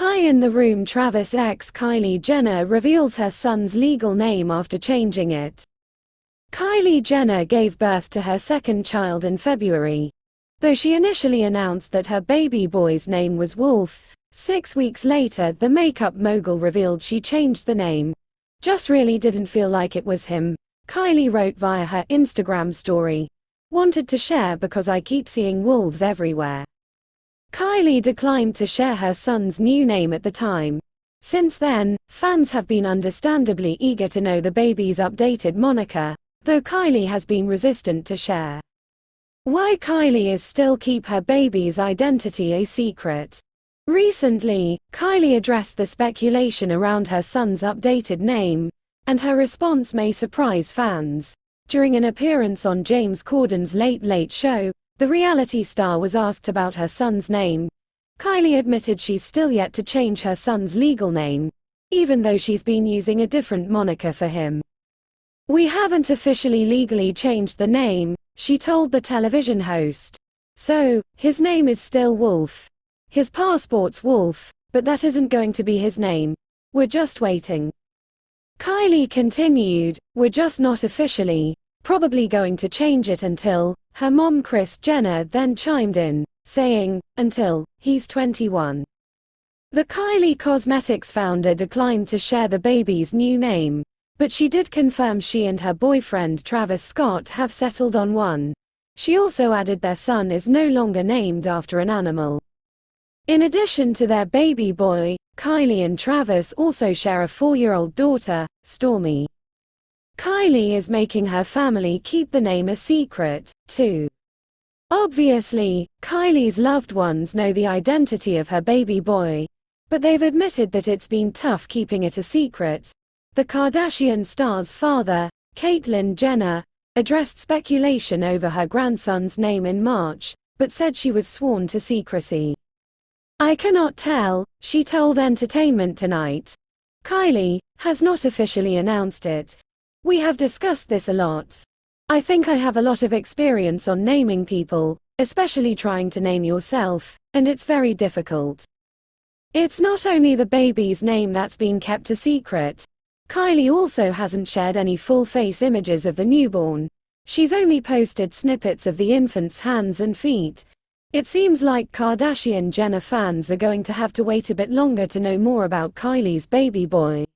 High in the room Travis ex Kylie Jenner reveals her son's legal name after changing it. Kylie Jenner gave birth to her second child in February. Though she initially announced that her baby boy's name was Wolf, six weeks later the makeup mogul revealed she changed the name. Just really didn't feel like it was him. Kylie wrote via her Instagram story. Wanted to share because I keep seeing wolves everywhere. Kylie declined to share her son's new name at the time. Since then, fans have been understandably eager to know the baby's updated moniker, though Kylie has been resistant to share. Why Kylie is still keep her baby's identity a secret. Recently, Kylie addressed the speculation around her son's updated name, and her response may surprise fans. During an appearance on James Corden's Late Late Show, the reality star was asked about her son's name. Kylie admitted she's still yet to change her son's legal name, even though she's been using a different moniker for him. We haven't officially legally changed the name, she told the television host. So, his name is still Wolf. His passport's Wolf, but that isn't going to be his name. We're just waiting. Kylie continued, We're just not officially, probably going to change it until, her mom Kris Jenner then chimed in, saying, until, he's 21. The Kylie Cosmetics founder declined to share the baby's new name, but she did confirm she and her boyfriend Travis Scott have settled on one. She also added their son is no longer named after an animal. In addition to their baby boy, Kylie and Travis also share a four-year-old daughter, Stormi. Kylie is making her family keep the name a secret, too. Obviously, Kylie's loved ones know the identity of her baby boy, but they've admitted that it's been tough keeping it a secret, the Kardashian star's father, Caitlyn Jenner, addressed speculation over her grandson's name in March, but said she was sworn to secrecy. I cannot tell, she told Entertainment Tonight. Kylie has not officially announced it. We have discussed this a lot. I think I have a lot of experience on naming people, especially trying to name yourself, and it's very difficult. It's not only the baby's name that's been kept a secret, Kylie also hasn't shared any full-face images of the newborn. She's only posted snippets of the infant's hands and feet. It seems like Kardashian Jenner fans are going to have to wait a bit longer to know more about Kylie's baby boy.